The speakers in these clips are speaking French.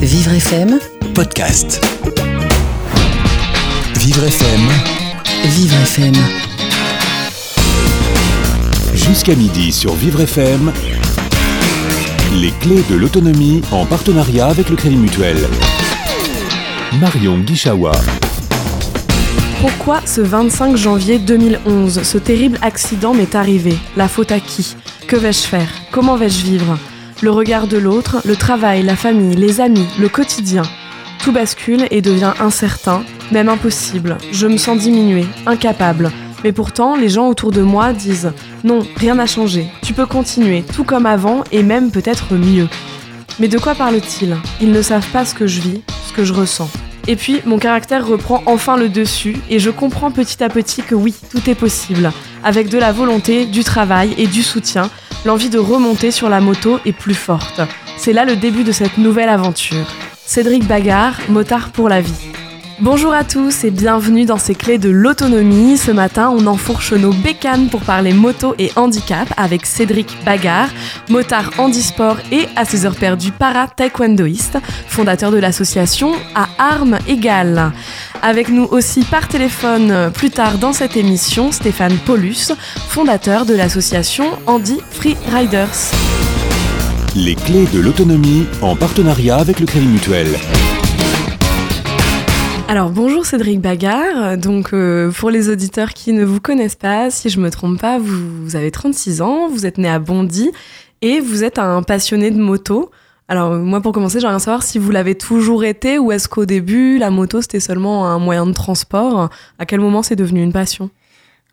Vivre FM, podcast. Vivre FM, Vivre FM. jusqu'à midi sur Vivre FM. Les clés de l'autonomie en partenariat avec le Crédit Mutuel. Marion Guichawa. Pourquoi ce 25 janvier 2011, ce terrible accident m'est arrivé? La faute à qui? Que vais-je faire? Comment vais-je vivre? Le regard de l'autre, le travail, la famille, les amis, le quotidien. Tout bascule et devient incertain, même impossible. Je me sens diminuée, incapable. Mais pourtant, les gens autour de moi disent Non, rien n'a changé. Tu peux continuer, tout comme avant, et même peut-être mieux. Mais de quoi parlent-ils Ils ne savent pas ce que je vis, ce que je ressens. Et puis, mon caractère reprend enfin le dessus et je comprends petit à petit que oui, tout est possible. Avec de la volonté, du travail et du soutien, l'envie de remonter sur la moto est plus forte. C'est là le début de cette nouvelle aventure. Cédric Bagard, motard pour la vie. Bonjour à tous et bienvenue dans ces clés de l'autonomie. Ce matin, on enfourche nos bécanes pour parler moto et handicap avec Cédric Bagard, motard handisport et à ses heures perdues para-taekwondoïste, fondateur de l'association À Armes Égales. Avec nous aussi par téléphone euh, plus tard dans cette émission, Stéphane Paulus, fondateur de l'association Handy Free Riders. Les clés de l'autonomie en partenariat avec le Crédit Mutuel. Alors bonjour Cédric Bagard, donc euh, pour les auditeurs qui ne vous connaissent pas, si je me trompe pas, vous, avez 36 ans, vous êtes né à Bondy et vous êtes un passionné de moto. Alors moi pour commencer j'aimerais savoir si vous l'avez toujours été ou est-ce qu'au début la moto c'était seulement un moyen de transport À quel moment c'est devenu une passion?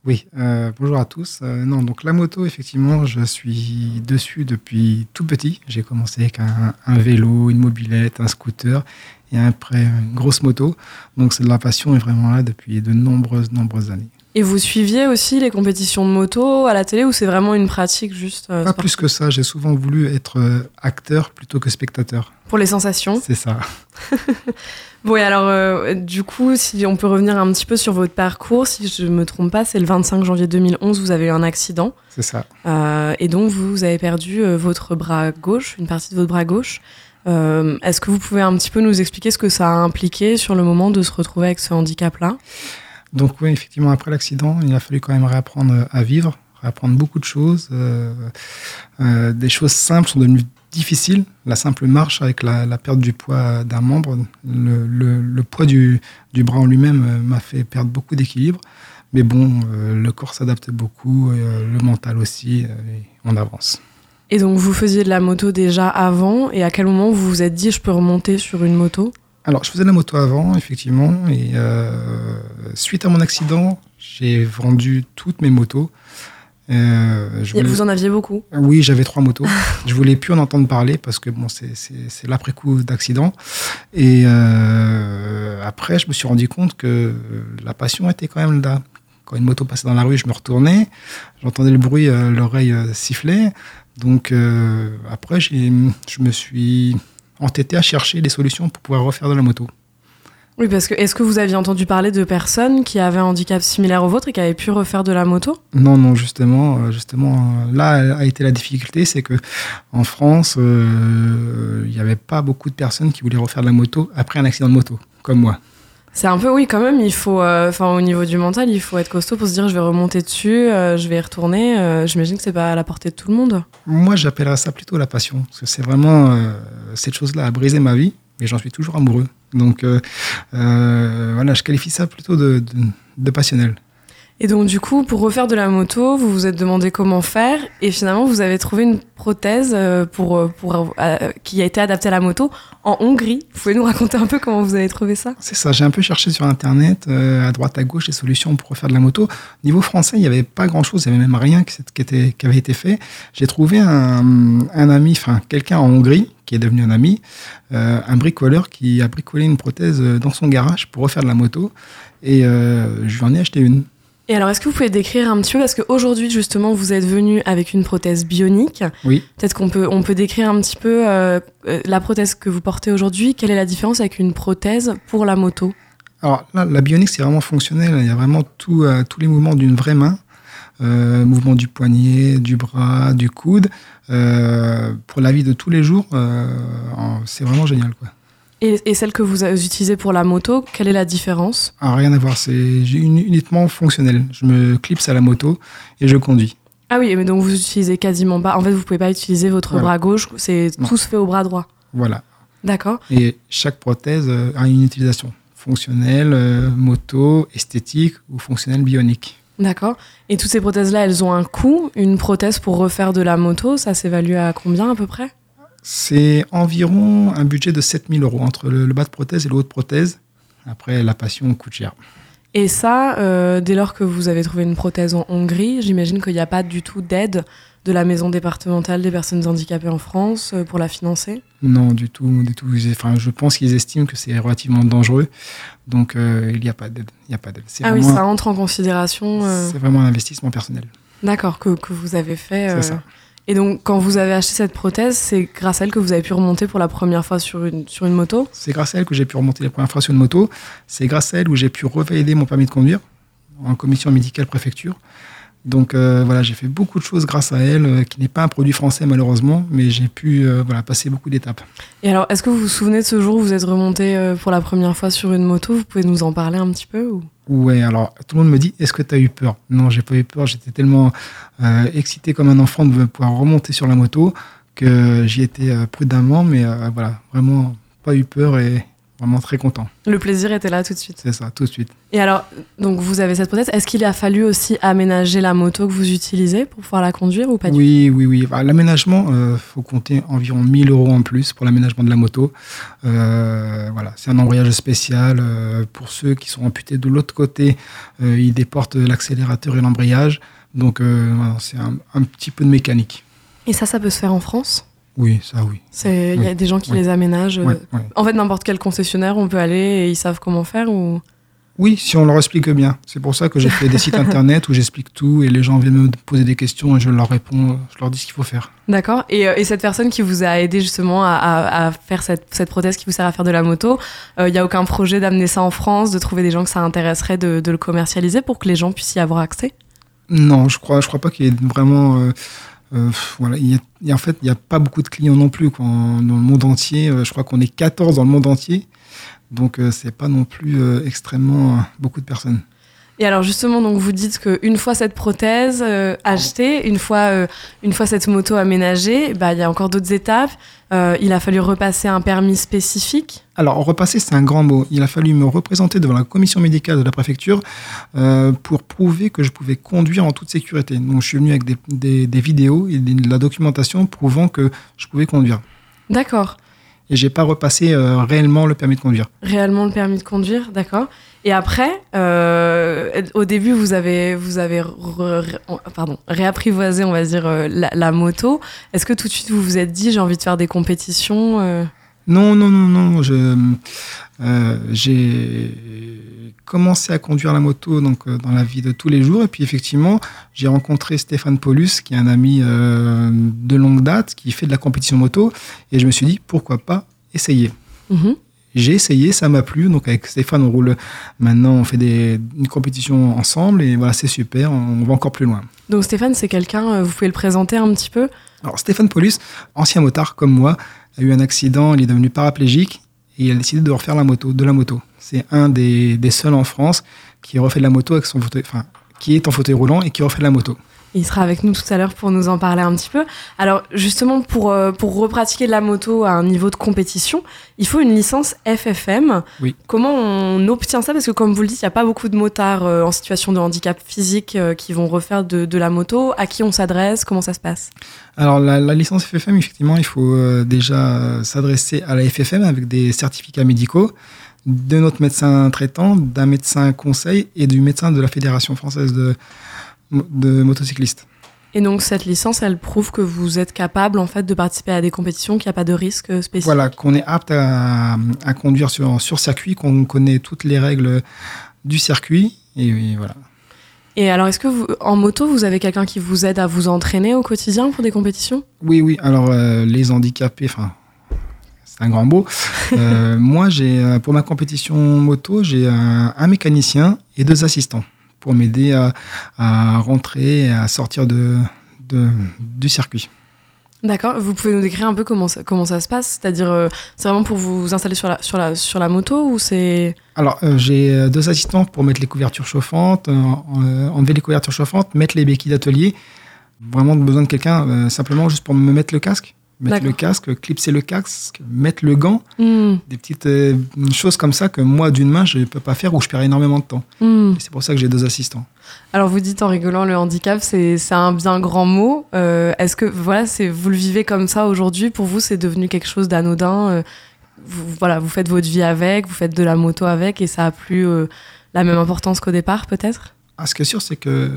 Oui, euh, bonjour à tous. Euh, non, donc la moto, effectivement, je suis dessus depuis tout petit. J'ai commencé avec un, un vélo, une mobilette, un scooter et après une grosse moto. Donc c'est de la passion est vraiment là depuis de nombreuses, nombreuses années. Et vous suiviez aussi les compétitions de moto à la télé ou c'est vraiment une pratique juste euh, Pas plus que ça, j'ai souvent voulu être euh, acteur plutôt que spectateur. pour les sensations C'est ça. Bon, et alors, euh, du coup, si on peut revenir un petit peu sur votre parcours, si je me trompe pas, c'est le 25 janvier 2011, vous avez eu un accident. C'est ça. euh, et donc, vous avez perdu votre bras gauche, une partie de votre bras gauche. Euh, Est-ce que vous pouvez un petit peu nous expliquer ce que ça a impliqué sur le moment de se retrouver avec ce handicap-là? Donc oui, effectivement, après l'accident, il a fallu quand même réapprendre euh, à vivre, réapprendre beaucoup de choses. Euh, des choses simples sont devenues difficiles. La simple marche avec la, perte du poids d'un membre, le, poids du, bras en lui-même m'a fait perdre beaucoup d'équilibre. Mais bon, le corps s'adapte beaucoup, le mental aussi, et on avance. Et donc, vous faisiez de la moto déjà avant, et à quel moment vous vous êtes dit, je peux remonter sur une moto? Alors, je faisais de la moto avant, effectivement, et euh, suite à mon accident, j'ai vendu toutes mes motos. Euh, je voulais- Vous en aviez beaucoup? Oui, j'avais trois motos. je voulais plus en entendre parler parce que bon, c'est l'après-coup d'accident. Et euh, après, je me suis rendu compte que la passion était quand même là. Quand une moto passait dans la rue, je me retournais, j'entendais le bruit, euh, l'oreille euh, sifflait. Donc euh, après, je me suis entêté à chercher des solutions pour pouvoir refaire de la moto. Oui, parce que est-ce que vous aviez entendu parler de personnes qui avaient un handicap similaire au vôtre et qui avaient pu refaire de la moto? Non, non, justement, justement, là a été la difficulté, c'est que en France, euh, il n'y avait pas beaucoup de personnes qui voulaient refaire de la moto après un accident de moto, comme moi. C'est un peu, oui, quand même, il faut, euh, enfin, au niveau du mental, il faut être costaud pour se dire, je vais remonter dessus, euh, je vais y retourner. euh, J'imagine que c'est pas à la portée de tout le monde. Moi, j'appellerais ça plutôt la passion, parce que c'est vraiment euh, cette chose-là a brisé ma vie, mais j'en suis toujours amoureux. Donc voilà, je qualifie ça plutôt de passionnel. Et donc, du coup, pour refaire de la moto, vous vous êtes demandé comment faire, et finalement, vous avez trouvé une prothèse euh, pour, euh, pour, euh, qui a été adaptée à la moto en Hongrie. Vous pouvez nous raconter un peu comment vous avez trouvé ça? C'est ça, j'ai un peu cherché sur Internet, à droite, à gauche, des solutions pour refaire de la moto. Niveau français, il n'y avait pas grand-chose, il n'y avait même rien qui, avait été fait. J'ai trouvé un, ami, enfin quelqu'un en Hongrie, qui est devenu un ami, un bricoleur qui a bricolé une prothèse dans son garage pour refaire de la moto. Et je lui en ai acheté une. Et alors, est-ce que vous pouvez décrire un petit peu, parce qu'aujourd'hui, justement, vous êtes venu avec une prothèse bionique. Oui. Peut-être qu'on peut, on peut décrire un petit peu euh, euh, la prothèse que vous portez aujourd'hui. Quelle est la différence avec une prothèse pour la moto? Alors là, la bionique, c'est vraiment fonctionnel. Il y a vraiment tout, euh, tous les mouvements d'une vraie main. euh, mouvement du poignet, du bras, du coude. Pour la vie de tous les jours, c'est vraiment génial. Quoi. Et, et celle que vous utilisez pour la moto, quelle est la différence Ah, rien à voir, c'est uni- uniquement fonctionnel. Je me clipse à la moto et je conduis. Ah oui, mais donc vous utilisez quasiment pas. En fait, vous pouvez pas utiliser votre Voilà. bras gauche. C'est tout se fait au bras droit. Voilà. D'accord. Et chaque prothèse a une utilisation fonctionnelle, euh, moto, esthétique ou fonctionnelle bionique. D'accord. Et toutes ces prothèses-là, elles ont un coût. Une prothèse pour refaire de la moto, ça s'évalue à combien à peu près? C'est environ un budget de 7000 euros entre le, le bas de prothèse et le haut de prothèse. Après, la passion coûte cher. Et ça, euh, dès lors que vous avez trouvé une prothèse en Hongrie, j'imagine qu'il n'y a pas du tout d'aide de la maison départementale des personnes handicapées en France euh, pour la financer? Non, du tout, du tout. Enfin, je pense qu'ils estiment que c'est relativement dangereux. Donc, euh, il n'y a pas d'aide. Il n'y a pas d'aide. C'est Ah oui, ça entre en considération. euh, c'est vraiment un investissement personnel. D'accord, que, que vous avez fait. C'est ça. Et donc, quand vous avez acheté cette prothèse, c'est grâce à elle que vous avez pu remonter pour la première fois sur une, sur une moto C'est grâce à elle que j'ai pu remonter les premières fois sur une moto. C'est grâce à elle où j'ai pu revalider mon permis de conduire en commission médicale préfecture. Donc euh, voilà, j'ai fait beaucoup de choses grâce à elle, euh, qui n'est pas un produit français malheureusement, mais j'ai pu euh, voilà, passer beaucoup d'étapes. Et alors, est-ce que vous vous souvenez de ce jour où vous êtes remonté pour la première fois sur une moto? Vous pouvez nous en parler un petit peu ou... Ouais, alors tout le monde me dit, est-ce que tu as eu peur? Non, j'ai pas eu peur, j'étais tellement excité comme un enfant de pouvoir remonter sur la moto que j'y étais prudemment, mais voilà, vraiment pas eu peur et vraiment très content. Le plaisir était là tout de suite. C'est ça, tout de suite. Et alors, donc vous avez cette prothèse. Est-ce qu'il a fallu aussi aménager la moto que vous utilisez pour pouvoir la conduire ou pas du Oui, oui, oui. Bah, l'aménagement, il faut compter environ 1000 euros en plus pour l'aménagement de la moto. Euh, voilà, c'est un embrayage spécial. euh, pour ceux qui sont amputés de l'autre côté, euh, ils déportent l'accélérateur et l'embrayage. Donc, euh, c'est un, un petit peu de mécanique. Et ça, ça peut se faire en France? Oui, ça, oui. Il y a Oui. des gens qui Oui. les aménagent. euh. En fait, n'importe quel concessionnaire, on peut aller et ils savent comment faire ou... Oui, si on leur explique bien. C'est pour ça que j'ai fait des sites internet où j'explique tout et les gens viennent me poser des questions et je leur réponds, je leur dis ce qu'il faut faire. D'accord. Et, euh, et cette personne qui vous a aidé justement à, à- à faire cette, cette prothèse qui vous sert à faire de la moto, il n'y a aucun projet d'amener ça en France, de trouver des gens que ça intéresserait de, de le commercialiser pour que les gens puissent y avoir accès? Non, je crois, je crois pas qu'il y ait vraiment. euh, euh, voilà, il y y a- en fait, il n'y a pas beaucoup de clients non plus dans le monde entier. Euh, Je crois qu'on est 14 dans le monde entier. Donc, euh, c'est pas non plus extrêmement beaucoup de personnes. Et alors justement, donc vous dites qu'une fois cette prothèse euh, achetée, une fois, euh, une fois cette moto aménagée, bah, il y a encore d'autres étapes. Euh, il a fallu repasser un permis spécifique? Alors, repasser, c'est un grand mot. Il a fallu me représenter devant la commission médicale de la préfecture pour prouver que je pouvais conduire en toute sécurité. Donc, je suis venu avec des, des- des vidéos et de la documentation prouvant que je pouvais conduire. D'accord. Et j'ai pas repassé euh, réellement le permis de conduire. Réellement le permis de conduire, d'accord. Et après, euh, au début, vous avez, vous avez pardon, réapprivoisé, on va dire, euh, la, moto. Est-ce que tout de suite vous vous êtes dit, j'ai envie de faire des compétitions Non, non, non, non. Je, euh, j'ai commencé à conduire la moto donc, euh, dans la vie de tous les jours. Et puis, effectivement, j'ai rencontré Stéphane Paulus, qui est un ami euh, de longue date, qui fait de la compétition moto. Et je me suis dit, pourquoi pas essayer mhm. J'ai essayé, ça m'a plu. Donc, avec Stéphane, on roule maintenant, on fait des, une compétition ensemble. Et voilà, c'est super. On va encore plus loin. Donc Stéphane, c'est quelqu'un, vous pouvez le présenter un petit peu? Alors, Stéphane Paulus, ancien motard comme moi, a eu un accident, il est devenu paraplégique et il a décidé de refaire la moto, de la moto. C'est un des, des seuls en France qui refait de la moto avec son fauteuil, enfin, qui est en fauteuil roulant et qui refait de la moto. Il sera avec nous tout à l'heure pour nous en parler un petit peu. Alors justement, pour, euh, pour repratiquer de la moto à un niveau de compétition, il faut une licence FFM. Oui. Comment on obtient ça? Parce que comme vous le dites, il n'y a pas beaucoup de motards euh, en situation de handicap physique euh, qui vont refaire de, de la moto. À qui on s'adresse? Comment ça se passe? Alors, la, la licence FFM, effectivement, il faut euh, déjà s'adresser à la FFM avec des certificats médicaux de notre médecin traitant, d'un médecin conseil et du médecin de la Fédération française de, de motocyclistes. Et donc cette licence, elle prouve que vous êtes capable en fait de participer à des compétitions, qu'il n'y a pas de risque euh, spécifique? Voilà, qu'on est apte à, à conduire sur, sur circuit, qu'on connaît toutes les règles du circuit. Et, voilà. Et alors, est-ce que vous, en moto, vous avez quelqu'un qui vous aide à vous entraîner au quotidien pour des compétitions? Oui, oui. Alors, euh, les handicapés, enfin, c'est un grand mot. Euh, moi, j'ai, pour ma compétition moto, j'ai un, un mécanicien et deux assistants pour m'aider à, à, rentrer et à sortir de, de du circuit. D'accord. Vous pouvez nous décrire un peu comment ça, comment ça se passe? C'est-à-dire, euh, c'est vraiment pour vous installer sur la, sur la, sur la moto ou c'est? Alors, euh, j'ai deux assistants pour mettre les couvertures chauffantes, euh, enlever les couvertures chauffantes, mettre les béquilles d'atelier. Vraiment besoin de quelqu'un simplement juste pour me mettre le casque mettre le casque, clipser le casque, mettre le gant, mm. des petites euh, choses comme ça que moi d'une main je ne peux pas faire ou je perds énormément de temps. Mm. C'est pour ça que j'ai deux assistants. Alors vous dites en rigolant le handicap, c'est un bien grand mot. Euh, est-ce que voilà, c'est vous le vivez comme ça aujourd'hui? Pour vous, c'est devenu quelque chose d'anodin euh, vous, Voilà, vous faites votre vie avec, vous faites de la moto avec, et ça a plus la même importance qu'au départ, peut-être? Ah, Ce qui est sûr, c'est que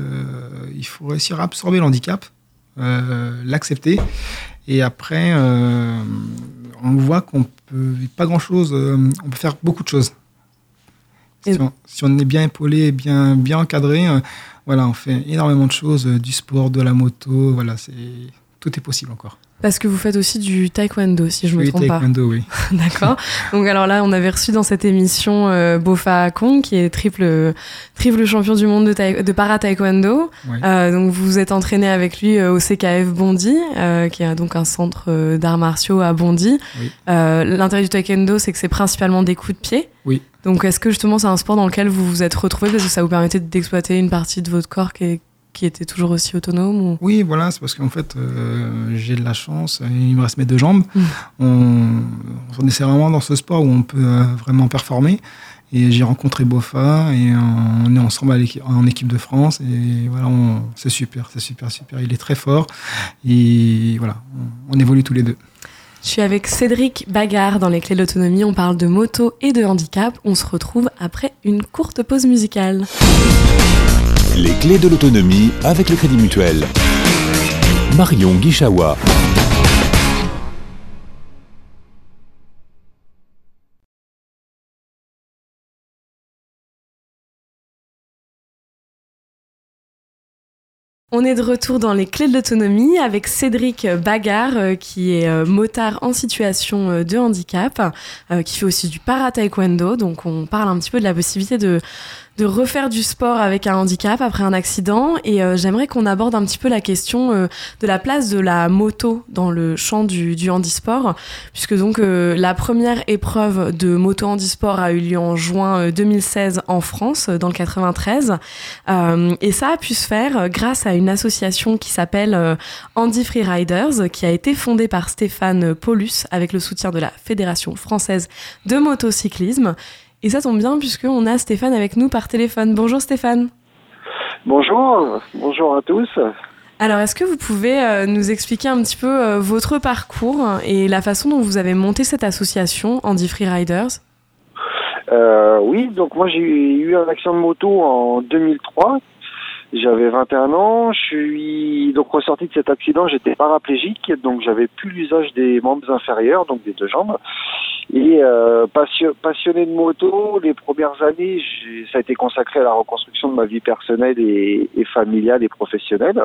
il faut réussir à absorber l'handicap, l'accepter et après, euh, on voit qu'on peut pas grand chose, euh, on peut faire beaucoup de choses. Si on, est bien épaulé, bien, bien encadré, euh, voilà, on fait énormément de choses, du sport, de la moto, voilà, c'est tout est possible encore. Parce que vous faites aussi du taekwondo, si je me trompe pas. taekwondo, oui. D'accord. Donc alors là, on avait reçu dans cette émission euh, Bofa Kong, qui est triple, triple champion du monde de, de para taekwondo. Euh, donc vous vous êtes entraîné avec lui euh, au CKF Bondy, euh, qui est donc un centre d'arts martiaux à Bondy. Oui. L'intérêt du taekwondo, c'est que c'est principalement des coups de pied. Oui. Donc est-ce que justement c'est un sport dans lequel vous vous êtes retrouvé parce que ça vous permettait d'exploiter une partie de votre corps qui est qui était toujours aussi autonome Oui, voilà, c'est parce qu'en fait, euh, j'ai de la chance, il me reste mes deux jambes. Mm. On, on essaie vraiment dans ce sport où on peut euh, vraiment performer. Et j'ai rencontré Bofa et on est ensemble en équipe de France. Et voilà, c'est super, c'est super, super. Il est très fort. Et voilà, on, on évolue tous les deux. Je suis avec Cédric Bagard dans les clés de l'autonomie. On parle de moto et de handicap. On se retrouve après une courte pause musicale. Les clés de l'autonomie avec le Crédit Mutuel. Marion Guichawa. On est de retour dans les clés de l'autonomie avec Cédric Bagard, euh, qui est euh, motard en situation euh, de handicap, qui fait aussi du para-taekwondo. Donc on parle un petit peu de la possibilité de de refaire du sport avec un handicap après un accident. Et euh, j'aimerais qu'on aborde un petit peu la question euh, de la place de la moto dans le champ du, handisport, puisque donc euh, la première épreuve de moto handisport a eu lieu en juin 2016 en France, dans le 93. et ça a pu se faire grâce à une association qui s'appelle Handy Free Riders, qui a été fondée par Stéphane Paulus avec le soutien de la Fédération française de motocyclisme. Et ça tombe bien puisqu'on a Stéphane avec nous par téléphone. Bonjour Stéphane. Bonjour, bonjour à tous. Alors, est-ce que vous pouvez euh, nous expliquer un petit peu euh, votre parcours et la façon dont vous avez monté cette association Andy Free Riders euh, Oui, donc moi j'ai eu un accident de moto en 2003. J'avais 21 ans, je suis donc ressorti de cet accident, j'étais paraplégique, donc j'avais plus l'usage des membres inférieurs, donc des deux jambes. Et euh, passionné de moto, les premières années, ça a été consacré à la reconstruction de ma vie personnelle et, et familiale et professionnelle.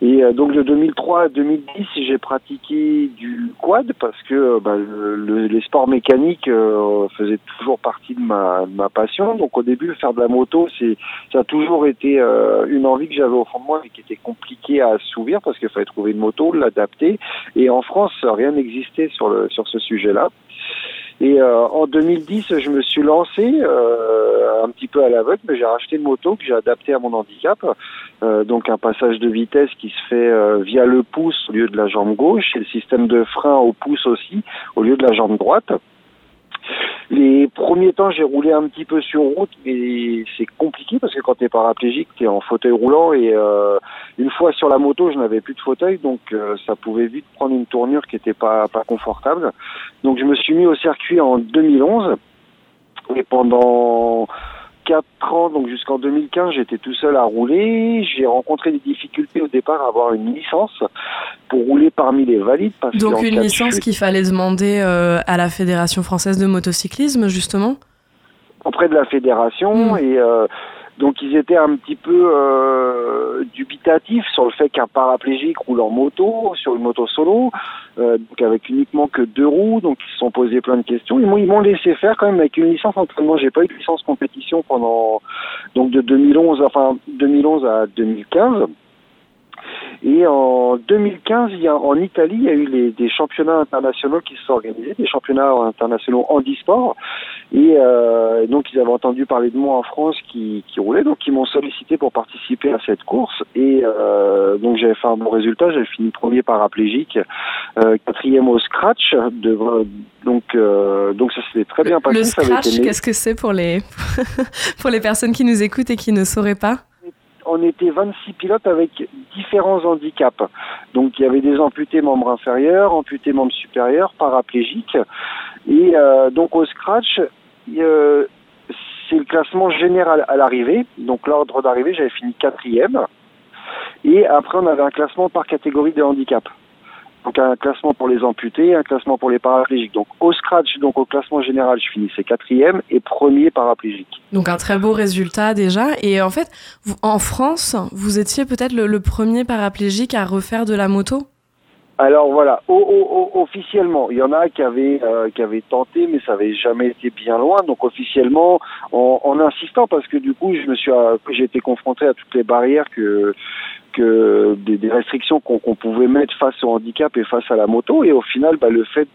Et euh, donc de 2003 à 2010, j'ai pratiqué du quad parce que euh, bah, le, les sports mécaniques euh, faisaient toujours partie de ma, de ma, passion. Donc au début, faire de la moto, c'est ça a toujours été euh, une envie que j'avais au fond de moi, mais qui était compliquée à assouvir parce qu'il fallait trouver une moto, l'adapter. Et en France, rien n'existait sur le sur ce sujet-là. Et euh, en 2010, je me suis lancé euh, un petit peu à l'aveugle, mais j'ai racheté une moto que j'ai adaptée à mon handicap. Euh, donc un passage de vitesse qui se fait euh, via le pouce au lieu de la jambe gauche et le système de frein au pouce aussi au lieu de la jambe droite. Les premiers temps, j'ai roulé un petit peu sur route, mais c'est compliqué parce que quand tu es paraplégique, tu es en fauteuil roulant et euh, une fois sur la moto, je n'avais plus de fauteuil, donc euh, ça pouvait vite prendre une tournure qui n'était pas, pas confortable. Donc je me suis mis au circuit en 2011 et pendant 4 ans, donc jusqu'en 2015, j'étais tout seul à rouler. J'ai rencontré des difficultés au départ à avoir une licence pour rouler parmi les valides. Parce donc une licence qu'il fallait demander euh, à la Fédération française de motocyclisme, justement? Auprès de la fédération. Mm. Et euh, Donc ils étaient un petit peu euh, dubitatifs sur le fait qu'un paraplégique roule en moto, sur une moto solo, euh, donc avec uniquement que deux roues, donc ils se sont posés plein de questions. Ils m'ont, laissé faire quand même avec une licence d'entraînement. J'ai pas eu de licence compétition pendant donc de 2011, enfin 2011 à 2015. Et en 2015, il y a, en Italie, il y a eu les, des championnats internationaux qui se sont organisés, des championnats internationaux handisport. Et euh, donc, ils avaient entendu parler de moi en France qui, qui roulait, donc ils m'ont sollicité pour participer à cette course. Et euh, donc, j'avais fait un bon résultat, j'avais fini premier paraplégique, euh, quatrième au scratch. De, donc, donc ça s'était très bien passé. Le scratch, qu'est-ce que c'est pour les pour les personnes qui nous écoutent et qui ne sauraient pas? On était 26 pilotes avec différents handicaps. Donc il y avait des amputés membres inférieurs, amputés membres supérieurs, paraplégiques. Et euh, donc au scratch, euh, c'est le classement général à l'arrivée. Donc l'ordre d'arrivée, j'avais fini quatrième. Et après, on avait un classement par catégorie de handicap. Donc un classement pour les amputés, un classement pour les paraplégiques. Donc au scratch, donc au classement général, je finissais quatrième et premier paraplégique. Donc un très beau résultat déjà. Et en fait, en France, vous étiez peut-être le, premier paraplégique à refaire de la moto? Alors voilà, o o officiellement, il y en a qui avaient euh, qui avaient tenté, mais ça avait jamais été bien loin. Donc officiellement, en, en insistant, parce que du coup, je me suis, euh, j'ai été confronté à toutes les barrières que que des, des restrictions qu'on qu pouvait mettre face au handicap et face à la moto. Et au final, bah, le fait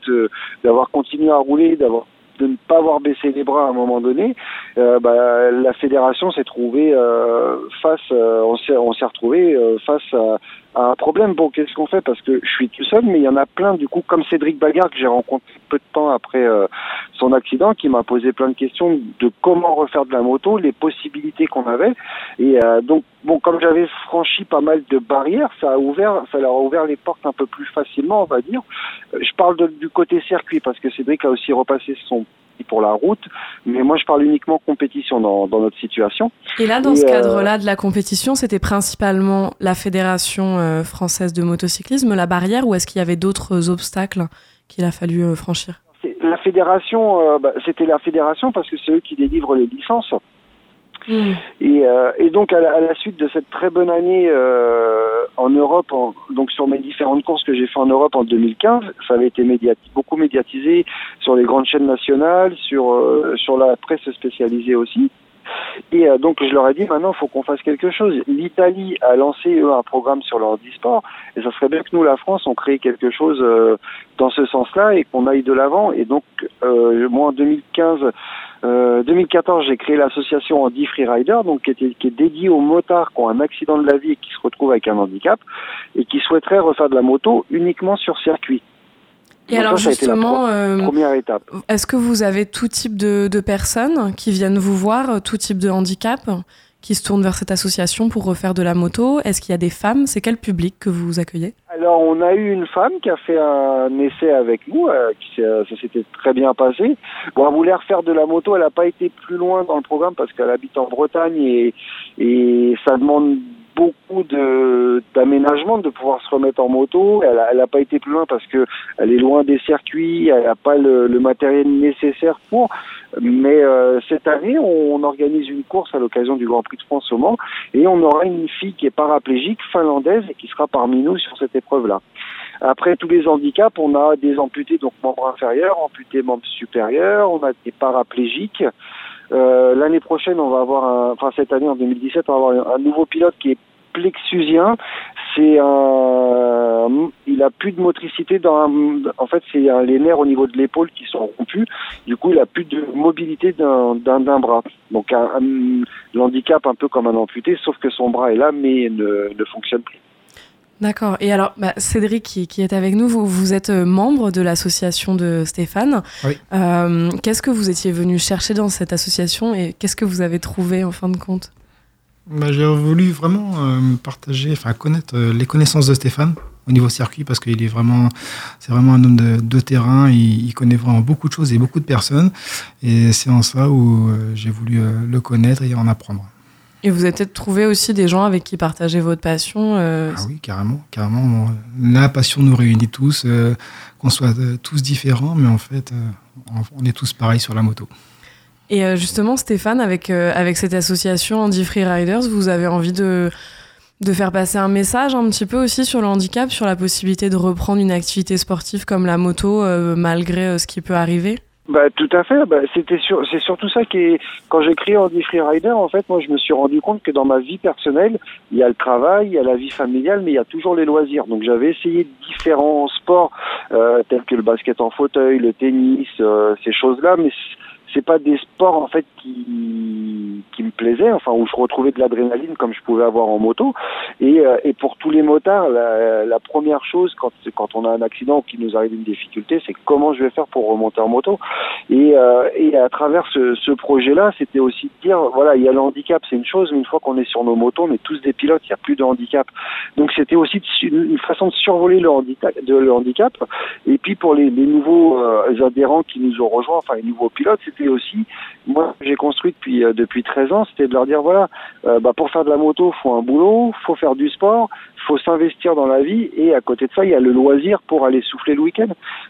d'avoir continué à rouler, d'avoir de ne pas avoir baissé les bras à un moment donné, euh, bah, la fédération s'est trouvée euh, face, euh, on s'est retrouvé euh, face à, à, un problème. Bon, qu'est-ce qu'on fait? Parce que je suis tout seul, mais il y en a plein du coup, comme Cédric Bagarre que j'ai rencontré peu de temps après euh, son accident, qui m'a posé plein de questions de comment refaire de la moto, les possibilités qu'on avait. Et euh, donc, bon, comme j'avais franchi pas mal de barrières, ça a ouvert, ça leur a ouvert les portes un peu plus facilement, on va dire. Je parle de, du côté circuit parce que Cédric a aussi repassé son pour la route, mais moi je parle uniquement compétition dans, dans notre situation. Et là, dans Et ce cadre-là de la compétition, c'était principalement la Fédération euh, française de motocyclisme, la barrière, ou est-ce qu'il y avait d'autres obstacles qu'il a fallu euh, franchir? La fédération, euh, bah, c'était la fédération parce que c'est eux qui délivrent les licences. Et, euh, et, donc à la, à la, suite de cette très bonne année euh, en Europe, en, donc sur mes différentes courses que j'ai fait en Europe en 2015, ça avait été médiat beaucoup médiatisé sur les grandes chaînes nationales, sur euh, sur la presse spécialisée aussi. Et euh, donc je leur ai dit maintenant il faut qu'on fasse quelque chose. L'Italie a lancé eux un programme sur leur e-sport et ça serait bien que nous la France on crée quelque chose euh, dans ce sens-là et qu'on aille de l'avant. Et donc euh, moi en 2015 euh, 2014, j'ai créé l'association Andy Freerider, donc qui, qui est dédiée aux motards qui ont un accident de la vie et qui se retrouvent avec un handicap et qui souhaiteraient refaire de la moto uniquement sur circuit. Et donc alors ça, justement, euh, première étape. Est-ce que vous avez tout type de, de, personnes qui viennent vous voir, tout type de handicap, qui se tournent vers cette association pour refaire de la moto? Est-ce qu'il y a des femmes? C'est quel public que vous accueillez? Alors, on a eu une femme qui a fait un essai avec nous, euh, qui, ça s'était très bien passé. Bon, elle voulait refaire de la moto, elle n'a pas été plus loin dans le programme parce qu'elle habite en Bretagne et, et ça demande beaucoup de d'aménagement de pouvoir se remettre en moto. Elle a, elle a pas été plus loin parce que elle est loin des circuits, elle n'a pas le, le, matériel nécessaire pour. Mais euh, cette année, on, on, organise une course à l'occasion du Grand Prix de France au Mans et on aura une fille qui est paraplégique finlandaise et qui sera parmi nous sur cette épreuve-là. Après tous les handicaps, on a des amputés, donc membres inférieurs, amputés membres supérieurs, on a des paraplégiques. Euh, L'année prochaine, on va avoir, un, enfin cette année en 2017, on va avoir un, nouveau pilote qui est plexusien. C'est un, il a plus de motricité dans, un, en fait, c'est les nerfs au niveau de l'épaule qui sont rompus. Du coup, il a plus de mobilité d'un bras. Donc, un, l'handicap un peu comme un amputé, sauf que son bras est là, mais ne, ne fonctionne plus. D'accord. Et alors, bah, Cédric, qui, qui, est avec nous, vous, vous êtes membre de l'association de Stéphane. Oui. Euh, qu'est-ce que vous étiez venu chercher dans cette association et qu'est-ce que vous avez trouvé en fin de compte? Bah, J'ai voulu vraiment euh, partager, enfin connaître euh, les connaissances de Stéphane au niveau circuit parce qu'il est vraiment, c'est vraiment un homme de, de terrain. Il, il, connaît vraiment beaucoup de choses et beaucoup de personnes. Et c'est en ça où euh, j'ai voulu le connaître et en apprendre. Et vous avez peut-être trouvé aussi des gens avec qui partager votre passion euh... Ah oui, carrément, carrément. La passion nous réunit tous, euh, qu'on soit tous différents, mais en fait, on est tous pareils sur la moto. Et justement, Stéphane, avec, avec cette association Andy Free Riders, vous avez envie de, de faire passer un message un petit peu aussi sur le handicap, sur la possibilité de reprendre une activité sportive comme la moto malgré ce qui peut arriver? Bah, tout à fait. Bah, c'était sur, c'est surtout ça qui est, quand j'ai créé Andy Freerider, en fait, moi, je me suis rendu compte que dans ma vie personnelle, il y a le travail, il y a la vie familiale, mais il y a toujours les loisirs. Donc, j'avais essayé différents sports, euh, tels que le basket en fauteuil, le tennis, euh, ces choses-là, mais c'est pas des sports en fait qui, qui me plaisaient, enfin où je retrouvais de l'adrénaline comme je pouvais avoir en moto. Et, euh, et pour tous les motards, la, la, première chose quand quand on a un accident ou qu'il nous arrive une difficulté, c'est comment je vais faire pour remonter en moto. Et, euh, et à travers ce, ce projet-là, c'était aussi de dire voilà, il y a le handicap, c'est une chose, mais une fois qu'on est sur nos motos, on est tous des pilotes, il n'y a plus de handicap. Donc c'était aussi une façon de survoler le handicap. Et puis pour les, les nouveaux euh, adhérents qui nous ont rejoints, enfin les nouveaux pilotes, c'était aussi, moi, j'ai construit depuis euh, depuis 13 ans, c'était de leur dire voilà, euh, bah, pour faire de la moto, faut un boulot, faut faire du sport, faut s'investir dans la vie, et à côté de ça, il y a le loisir pour aller souffler le week-end.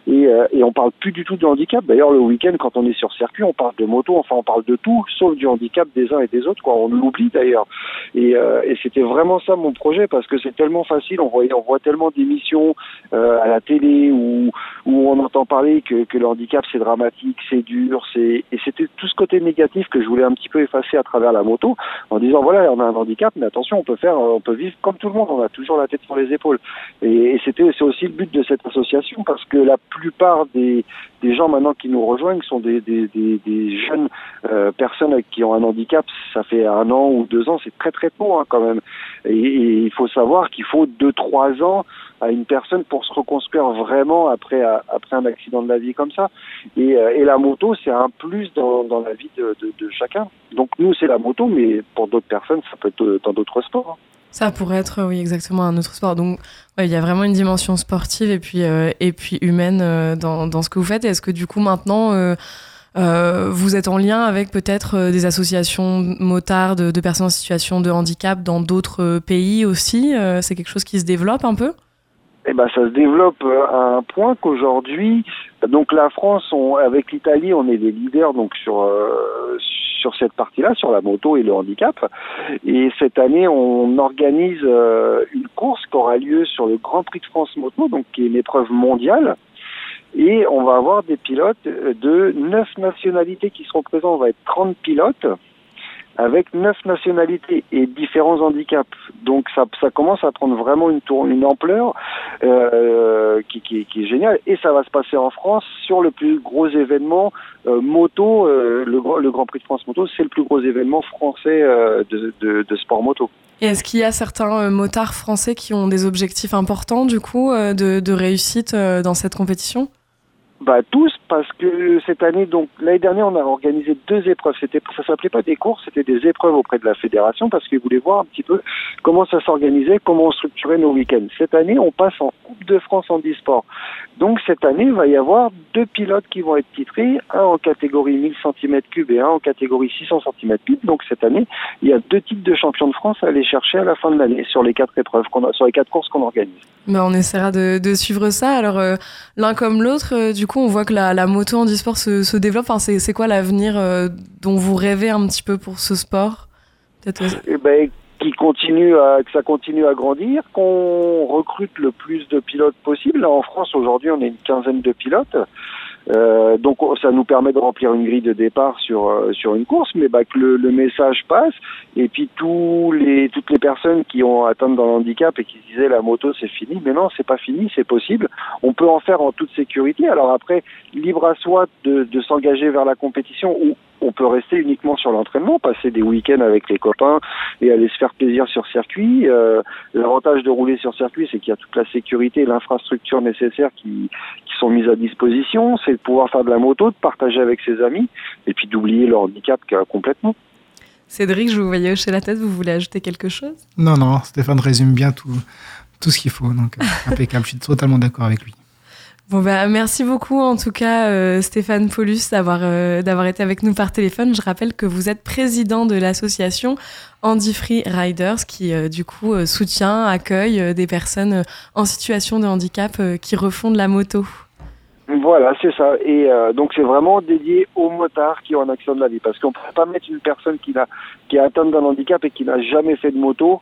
Et, euh, et on parle plus du tout de handicap. D'ailleurs, le week-end, quand on est sur circuit, on parle de moto, enfin, on parle de tout, sauf du handicap des uns et des autres. Quoi. On l'oublie d'ailleurs. Et, et c'était vraiment ça mon projet, parce que c'est tellement facile. On voit, tellement d'émissions à la télé où, on entend parler que, que le handicap c'est dramatique, c'est dur, c'est et, c'était tout ce côté négatif que je voulais un petit peu effacer à travers la moto, en disant voilà, on a un handicap, mais attention, on peut faire, on peut vivre comme tout le monde, toujours la tête sur les épaules. Et, c'était c'est aussi le but de cette association, parce que la plupart des, gens maintenant qui nous rejoignent sont des, jeunes euh, personnes qui ont un handicap, ça fait un an ou deux ans, c'est très très tôt hein, quand même. Et, il faut savoir qu'il faut deux trois ans à une personne pour se reconstruire vraiment après après un accident de la vie comme ça. Et, euh, la moto, c'est un plus dans, la vie de, chacun. Donc nous, c'est la moto, mais pour d'autres personnes, ça peut être dans d'autres sports. Ça pourrait être, oui, exactement un autre sport. Donc, il y a vraiment une dimension sportive et puis, euh, et puis humaine euh, dans, dans, ce que vous faites. Est-ce que du coup, maintenant, euh, vous êtes en lien avec peut-être des associations motards de, personnes en situation de handicap dans d'autres pays aussi C'est quelque chose qui se développe un peu? Eh ben, ça se développe à un point qu'aujourd'hui, donc la France, avec l'Italie, on est des leaders donc sur sur cette partie-là, sur la moto et le handicap. Et cette année, on organise euh, une course qui aura lieu sur le Grand Prix de France Moto, donc qui est une épreuve mondiale. Et on va avoir des pilotes de neuf nationalités qui seront présents. On va être 30 pilotes avec neuf nationalités et différents handicaps. Donc ça, commence à prendre vraiment une, ampleur euh, qui, est géniale. Et ça va se passer en France sur le plus gros événement euh, moto. Euh, le, Grand Prix de France Moto, c'est le plus gros événement français de, sport moto. Est-ce qu'il y a certains motards français qui ont des objectifs importants du coup de réussite dans cette compétition? Bah tous parce que cette année donc l'année dernière on a organisé deux épreuves. C'était ça s'appelait pas des courses c'était des épreuves auprès de la fédération parce qu'ils voulaient voir un petit peu comment ça s'organisait comment on structurait nos week-ends. Cette année on passe en Coupe de France en e-sport. Donc cette année il va y avoir deux pilotes qui vont être titrés un en catégorie 1000 cm3 et un en catégorie 600 cm3 donc cette année il y a deux titres de champion de France à aller chercher à la fin de l'année sur les quatre épreuves a sur les quatre courses qu'on organise. Bah, on essaiera de, de suivre ça. Alors euh, l'un comme l'autre euh, du coup on voit que la, moto en e-sport se, développe. Enfin, c'est quoi l'avenir euh, dont vous rêvez un petit peu pour ce sport? Eh ben, qui continue que ça continue à grandir, qu'on recrute le plus de pilotes possible. En France, aujourd'hui, on est une quinzaine de pilotes. Euh, donc ça nous permet de remplir une grille de départ sur euh, sur une course, mais bah, que le, le, message passe et puis tous les toutes les personnes qui ont atteint dans le handicap et qui disaient la moto c'est fini, mais non c'est pas fini, c'est possible. On peut en faire en toute sécurité. Alors après libre à soi de, de s'engager vers la compétition ou on peut rester uniquement sur l'entraînement, passer des week-ends avec les copains et aller se faire plaisir sur circuit. Euh, L'avantage de rouler sur circuit, c'est qu'il y a toute la sécurité et l'infrastructure nécessaire qui, qui sont mises à disposition. De pouvoir faire de la moto, de partager avec ses amis et puis d'oublier le handicap complètement. Cédric, je vous voyais hocher la tête, vous voulez ajouter quelque chose? Non, non, Stéphane résume bien tout, tout ce qu'il faut, donc euh, impeccable, je suis totalement d'accord avec lui. Bon bah merci beaucoup en tout cas euh, Stéphane Paulus d'avoir euh, d'avoir été avec nous par téléphone. Je rappelle que vous êtes président de l'association Andy Free Riders qui euh, du coup euh, soutient, accueille euh, des personnes en situation de handicap qui refont de la moto. Voilà, c'est ça. Et euh, donc c'est vraiment dédié aux motards qui ont un accident de la vie, parce qu'on ne peut pas mettre une personne qui, a, qui est atteinte d'un handicap et qui n'a jamais fait de moto.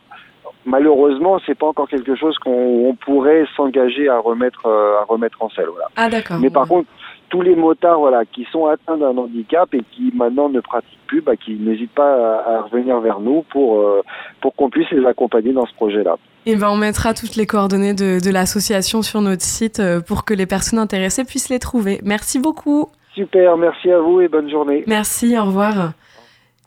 Malheureusement, c'est pas encore quelque chose qu'on on pourrait s'engager à remettre euh, à remettre en selle. Voilà. Ah d'accord. Mais par contre, tous les motards voilà, qui sont atteints d'un handicap et qui maintenant ne pratiquent plus, bah, qui n'hésitent pas à, à revenir vers nous pour, euh, pour qu'on puisse les accompagner dans ce projet-là. Et ben on mettra toutes les coordonnées de, de l'association sur notre site euh, pour que les personnes intéressées puissent les trouver. Merci beaucoup. Super, merci à vous et bonne journée. Merci, au revoir.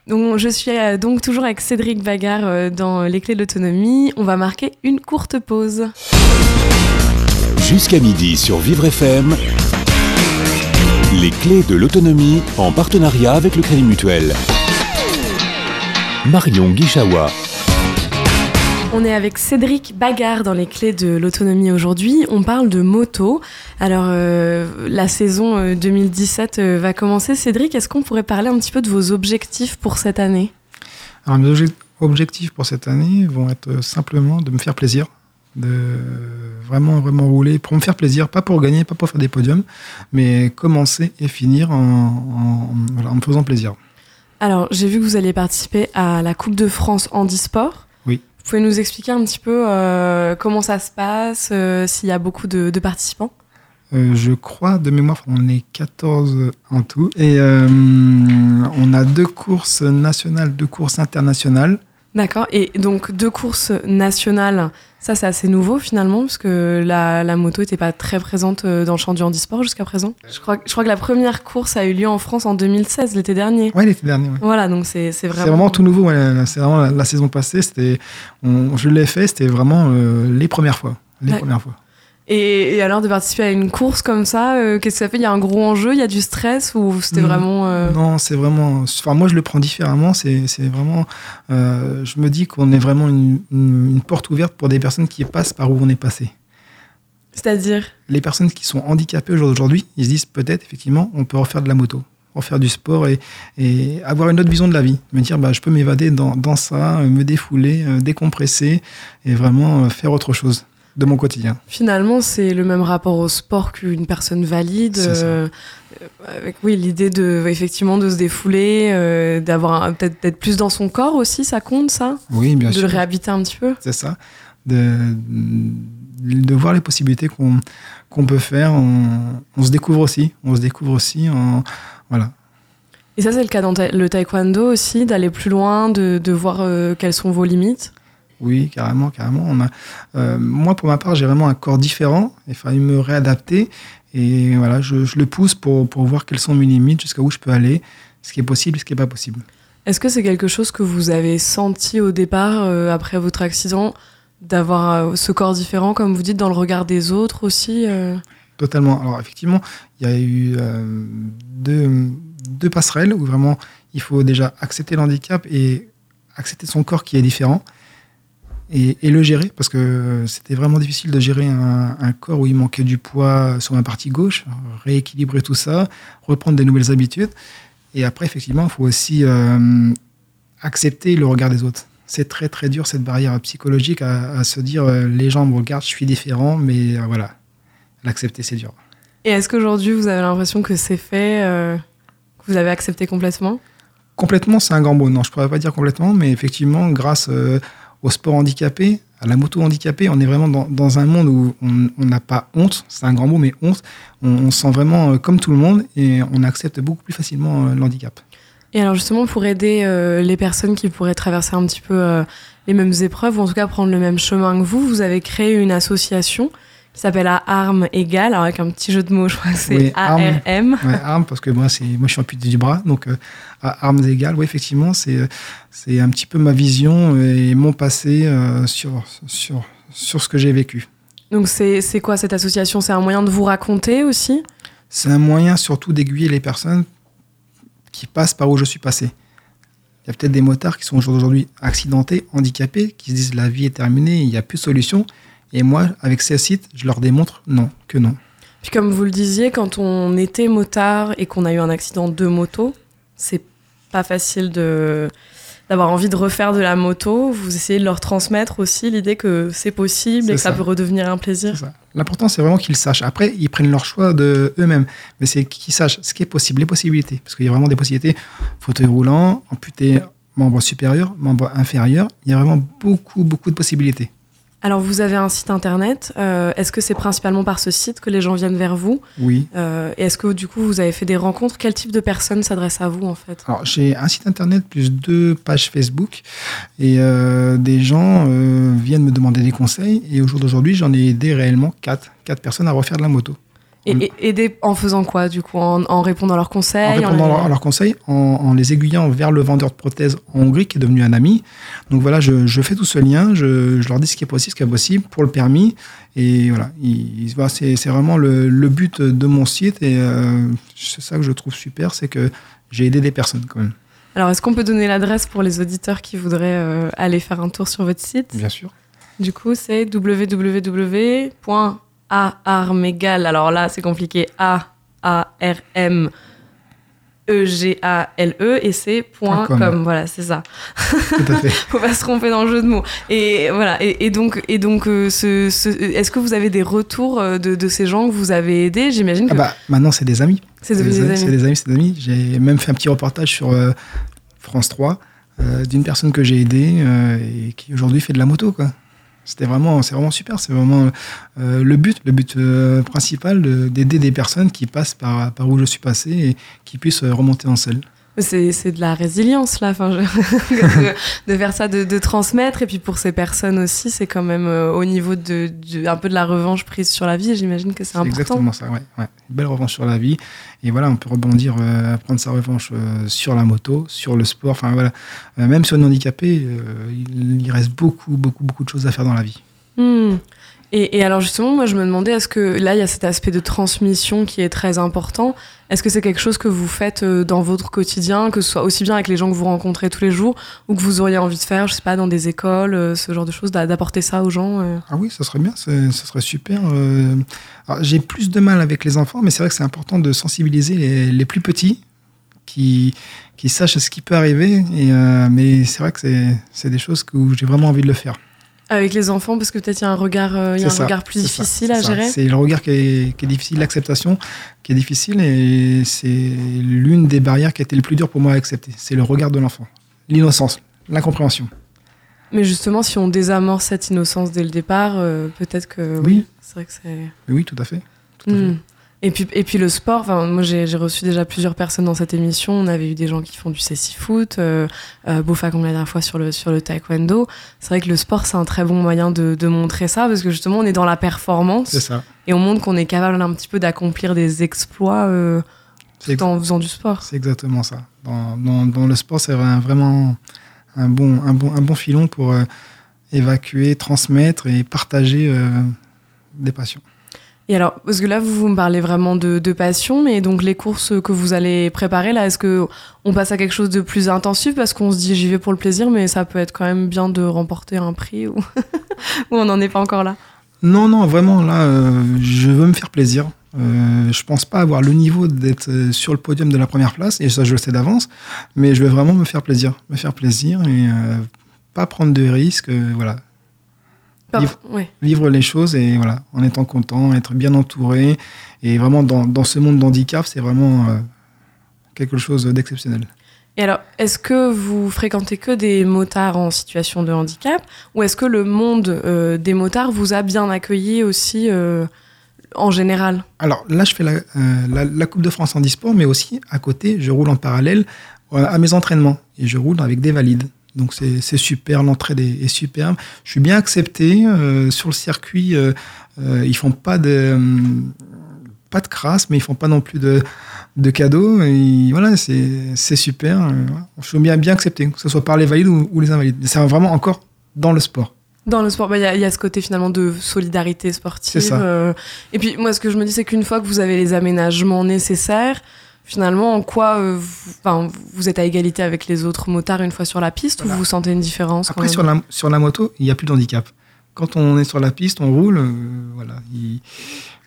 Donc, je suis euh, donc toujours avec Cédric Bagard dans Les Clés de l'Autonomie. On va marquer une courte pause. Jusqu'à midi sur Vivre FM. Les clés de l'autonomie en partenariat avec le Crédit Mutuel. Marion Guichawa. On est avec Cédric Bagard dans les clés de l'autonomie aujourd'hui. On parle de moto. Alors, euh, la saison euh, 2017 euh, va commencer. Cédric, est-ce qu'on pourrait parler un petit peu de vos objectifs pour cette année? Alors, mes obje- objectifs pour cette année vont être euh, simplement de me faire plaisir, de vraiment, vraiment rouler pour me faire plaisir, pas pour gagner, pas pour faire des podiums, mais commencer et finir en, en- voilà, en me faisant plaisir. Alors, j'ai vu que vous alliez participer à la Coupe de France handisport. Oui. Vous pouvez nous expliquer un petit peu euh, comment ça se passe, euh, s'il y a beaucoup de, de participants? Euh, je crois, de mémoire, on est 14 en tout. Et on a deux courses nationales, deux courses internationales. D'accord. Et donc, deux courses nationales, ça c'est assez nouveau finalement, parce que la, la moto n'était pas très présente euh, dans le champ du handisport jusqu'à présent. Je crois, je crois que la première course a eu lieu en France en 2016, l'été dernier. Ouais, l'été dernier. ouais. Voilà, donc c'est vraiment... C'est vraiment tout nouveau. ouais. C'est vraiment la, la saison passée. Je l'ai fait. C'était vraiment euh, les premières fois. Les Ouais. premières fois. Et, et alors de participer à une course comme ça, euh, qu'est-ce que ça fait? Il y a un gros enjeu, il y a du stress ou c'était Mm. vraiment... euh, Non, c'est vraiment. Enfin, moi, je le prends différemment. C'est, vraiment. euh, je me dis qu'on est vraiment une, une- une porte ouverte pour des personnes qui passent par où on est passé. C'est-à-dire? Les personnes qui sont handicapées au jour d'aujourd'hui, ils se disent peut-être effectivement, on peut refaire de la moto, refaire du sport et, et avoir une autre vision de la vie. Me dire, bah, je peux m'évader dans, dans ça, me défouler, décompresser et vraiment faire autre chose de mon quotidien. Finalement, c'est le même rapport au sport qu'une personne valide. Euh, avec oui, l'idée de effectivement de se défouler, euh, d'avoir peut-être d'être plus dans son corps aussi, ça compte ça, Oui, bien de sûr. le réhabiter un petit peu? C'est ça. De, de voir les possibilités qu'on qu'on peut faire. On, on se découvre aussi. On se découvre aussi. En, voilà. Et ça, c'est le cas dans ta- le taekwondo aussi, d'aller plus loin, de, de voir euh, quelles sont vos limites? Oui, carrément, carrément. On a, euh, moi, pour ma part, j'ai vraiment un corps différent. Il fallait me réadapter. Et voilà, je, je le pousse pour, pour voir quelles sont mes limites, jusqu'à où je peux aller, ce qui est possible et ce qui n'est pas possible. Est-ce que c'est quelque chose que vous avez senti au départ, euh, après votre accident, d'avoir euh, ce corps différent, comme vous dites, dans le regard des autres aussi euh? Totalement. Alors, effectivement, il y a eu deux, deux passerelles où vraiment il faut déjà accepter l'handicap et accepter son corps qui est différent et, et le gérer parce que c'était vraiment difficile de gérer un, un corps où il manquait du poids sur ma partie gauche, rééquilibrer tout ça, reprendre des nouvelles habitudes. Et après, effectivement, il faut aussi euh, accepter le regard des autres. C'est très très dur cette barrière psychologique à, à se dire euh, les gens me regardent, je suis différent, mais euh, voilà, l'accepter c'est dur. Et est-ce qu'aujourd'hui, vous avez l'impression que c'est fait, que vous avez accepté complètement? Complètement, c'est un grand mot. Non, je pourrais pas dire complètement, mais effectivement, grâce au sport handicapé, à la moto handicapée, on est vraiment dans, un monde où on n'a pas honte, c'est un grand mot, mais honte. On, on se sent vraiment euh, comme tout le monde et on accepte beaucoup plus facilement euh, l'handicap. Et alors justement, pour aider euh, les personnes qui pourraient traverser un petit peu les mêmes épreuves, ou en tout cas prendre le même chemin que vous, vous avez créé une association s'appelle À Armes Égales, alors avec un petit jeu de mots, je crois que c'est Oui. ARM. Ouais, parce que moi, c'est, moi, je suis amputé du bras, donc euh, à armes égales, oui, effectivement, c'est, euh, c'est un petit peu ma vision et mon passé euh, sur, sur, sur ce que j'ai vécu. Donc c'est c'est quoi cette association? C'est un moyen de vous raconter aussi? C'est un moyen surtout d'aiguiller les personnes qui passent par où je suis passé. Il y a peut-être des motards qui sont aujourd'hui accidentés, handicapés, qui se disent la vie est terminée, il n'y a plus de solution. Et moi, avec ces sites, je leur démontre non, que non. Puis comme vous le disiez, quand on était motard et qu'on a eu un accident de moto, c'est pas facile de d'avoir envie de refaire de la moto. Vous essayez de leur transmettre aussi l'idée que c'est possible et que ça. ça. peut redevenir un plaisir. L'important, c'est vraiment qu'ils sachent. Après, ils prennent leur choix de eux-mêmes. Mais c'est qu'ils sachent ce qui est possible, les possibilités. Parce qu'il y a vraiment des possibilités. Fauteuil roulant, amputé, membre supérieur, membre inférieur. Il y a vraiment beaucoup, beaucoup de possibilités. Alors, vous avez un site internet. Euh, est-ce que c'est principalement par ce site que les gens viennent vers vous? Oui. Euh, et est-ce que du coup, vous avez fait des rencontres? Quel type de personnes s'adressent à vous en fait? Alors, j'ai un site internet plus deux pages Facebook. Et euh, des gens viennent me demander des conseils. Et au jour d'aujourd'hui, j'en ai aidé réellement quatre, quatre personnes à refaire de la moto. Et, et aider en faisant quoi du coup en, en répondant à leurs conseils En répondant à leurs conseils, en, en les aiguillant vers le vendeur de prothèses en Hongrie qui est devenu un ami. Donc voilà, je, je fais tout ce lien, je, je leur dis ce qui est possible, ce qui est possible pour le permis. Et voilà, voilà, c'est vraiment le, le but de mon site et euh, c'est ça que je trouve super, c'est que j'ai aidé des personnes quand même. Alors, est-ce qu'on peut donner l'adresse pour les auditeurs qui voudraient euh, aller faire un tour sur votre site? Bien sûr. Du coup, c'est www.aarmegal. Alors là, c'est compliqué. A A R M E G A L E et c'est point com. .com. Voilà, c'est ça. Tout à fait. Faut pas se tromper dans le jeu de mots. Et voilà. Et, et donc, et donc, euh, ce, ce- est-ce que vous avez des retours euh, de, de ces gens que vous avez aidés? J'imagine que Ah bah, maintenant, c'est des amis. c'est des C'est amis. des amis, c'est des amis. J'ai même fait un petit reportage sur euh, France 3 euh, d'une personne que j'ai aidée et qui aujourd'hui fait de la moto. quoi. C'était vraiment, c'est vraiment super. C'est vraiment euh, le but, le but euh, principal de- d'aider des personnes qui passent par, par où je suis passé et qui puissent euh, remonter en selle. C'est de la résilience là, enfin, je- de, de faire ça, de, de transmettre. Et puis pour ces personnes aussi, c'est quand même euh, au niveau de, de- un peu de la revanche prise sur la vie. J'imagine que c'est C'est important. exactement ça, ouais, ouais. Une belle revanche sur la vie. Et voilà, on peut rebondir, euh, prendre sa revanche euh, sur la moto, sur le sport. Enfin voilà, Euh, même sur une handicapée, euh, il, il reste beaucoup, beaucoup, beaucoup de choses à faire dans la vie. Et, alors justement, moi je me demandais, est-ce que là il y a cet aspect de transmission qui est très important? Est-ce que c'est quelque chose que vous faites euh, dans votre quotidien, que ce soit aussi bien avec les gens que vous rencontrez tous les jours, ou que vous auriez envie de faire, je sais pas, dans des écoles, euh, ce genre de choses, d'a- d'apporter ça aux gens euh? Ah oui, ça serait bien, ça serait super. J'ai plus de mal avec les enfants, mais c'est vrai que c'est important de sensibiliser les, plus petits qui, qui sachent ce qui peut arriver. Et, mais c'est vrai que c'est- des choses où j'ai vraiment envie de le faire. Avec les enfants, parce que peut-être il y a un regard, euh, y a un ça, regard plus ça, difficile à gérer. C'est le regard qui est, qui est difficile, l'acceptation qui est difficile, et c'est l'une des barrières qui a été le plus dur pour moi à accepter. C'est le regard de l'enfant, l'innocence, l'incompréhension. Mais justement, si on désamorce cette innocence dès le départ, euh, peut-être que Oui. c'est vrai que c'est. Oui, tout à fait. Tout à fait. Et puis, et puis le sport, enfin, moi j'ai reçu déjà plusieurs personnes dans cette émission. On avait eu des gens qui font du cécifoot, euh, euh, Bofacon la dernière fois sur le, sur le taekwondo. C'est vrai que le sport, c'est un très bon moyen de, de montrer ça parce que justement, on est dans la performance ça. et on montre qu'on est capable un petit peu d'accomplir des exploits euh, tout en faisant du sport. C'est exactement ça. Dans, dans, dans le sport, c'est vraiment un bon, un, bon, un bon filon pour euh, évacuer, transmettre et partager euh, des passions. Et alors, parce que là, vous, vous me parlez vraiment de, passion, mais donc les courses que vous allez préparer, là, est-ce que on passe à quelque chose de plus intensif parce qu'on se dit j'y vais pour le plaisir, mais ça peut être quand même bien de remporter un prix ou, ou on n'en est pas encore là? Non, non, vraiment, là, euh, je veux me faire plaisir. Euh, je pense pas avoir le niveau d'être euh, sur le podium de la première place, et ça, je le sais d'avance, mais je veux vraiment me faire plaisir. Me faire plaisir et euh, pas prendre de risques. euh, voilà. Vivre. ouais. Vivre les choses et voilà, en étant content, être bien entouré. Et vraiment, dans, dans ce monde d'handicap, c'est vraiment euh, quelque chose d'exceptionnel. Et alors, est-ce que vous fréquentez que des motards en situation de handicap ou est-ce que le monde euh, des motards vous a bien accueilli aussi euh, en général? Alors là, je fais la, euh, la, la Coupe de France en e-sport, mais aussi à côté, je roule en parallèle à mes entraînements et je roule avec des valides. Donc c'est super, l'entraide est, est superbe. Je suis bien accepté euh, sur le circuit. Euh, euh, ils font pas de hum, pas de crasse, mais ils font pas non plus de, de cadeaux. Et voilà, c'est super. Euh. Je suis bien bien accepté, que ce soit par les valides ou, ou les invalides. C'est vraiment encore dans le sport. Dans le sport, bah, il y, a- il y a ce côté finalement de solidarité sportive. Ça. euh, et puis moi, ce que je me dis, c'est qu'une fois que vous avez les aménagements nécessaires, finalement, en quoi euh, vous, êtes à égalité avec les autres motards une fois sur la piste ou vous sentez une différence Après, sur la, sur la moto, il n'y a plus de handicap. Quand on est sur la piste, on roule, euh, voilà, il-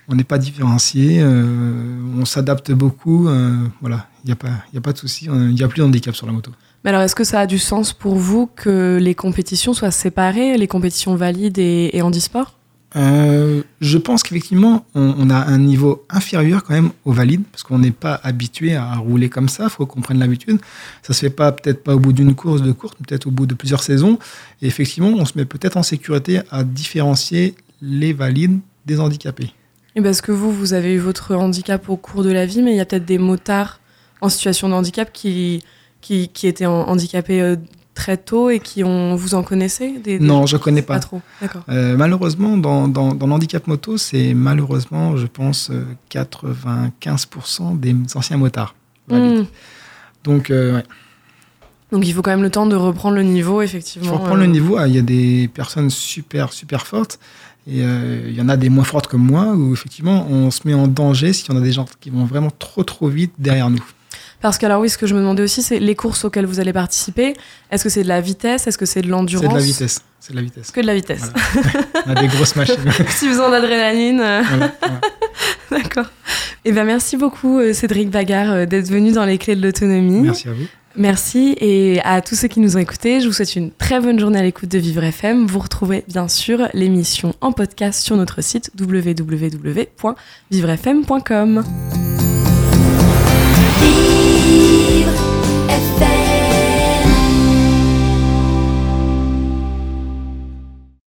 on n'est pas différencié, euh, on s'adapte beaucoup, euh, voilà, il n'y a, pas- y a pas de souci, il n'y a plus de handicap sur la moto. Mais alors, est-ce que ça a du sens pour vous que les compétitions soient séparées, les compétitions valides et, et handisport Euh, je pense qu'effectivement, on, a un niveau inférieur quand même aux valides, parce qu'on n'est pas habitué à rouler comme ça. Il faut qu'on prenne l'habitude. Ça se fait peut-être pas au bout d'une course de courte, peut-être au bout de plusieurs saisons. Et effectivement, on se met peut-être en sécurité à différencier les valides des handicapés. Et parce que vous, vous avez eu votre handicap au cours de la vie, mais il y a peut-être des motards en situation de handicap qui, qui, qui étaient handicapés euh, très tôt et qui ont, vous en connaissez des, des Non, je ne connais pas. Pas trop, d'accord. Euh, malheureusement, dans, dans, dans l'handicap moto, c'est malheureusement, je pense, 95% des anciens motards. Mmh. Donc, euh, ouais. Donc il faut quand même le temps de reprendre le niveau, effectivement. Il faut reprendre euh... le niveau. Il y a des personnes super, super fortes. Et euh, il y en a des moins fortes comme moi, où effectivement, on se met en danger s'il y en a des gens qui vont vraiment trop, trop vite derrière nous. Parce que, alors oui, ce que je me demandais aussi, c'est les courses auxquelles vous allez participer. Est-ce que c'est de la vitesse Est-ce que c'est de l'endurance? C'est de la vitesse. C'est de la vitesse. Que de la vitesse. Voilà. on a des grosses machines. Petit besoin d'adrénaline. Voilà, voilà. D'accord. Eh bien, merci beaucoup, euh, Cédric Bagard, euh, d'être venu dans les clés de l'autonomie. Merci à vous. Merci et à tous ceux qui nous ont écoutés, je vous souhaite une très bonne journée à l'écoute de Vivre FM. Vous retrouvez bien sûr l'émission en podcast sur notre site www.vivrefm.com. Vivre everything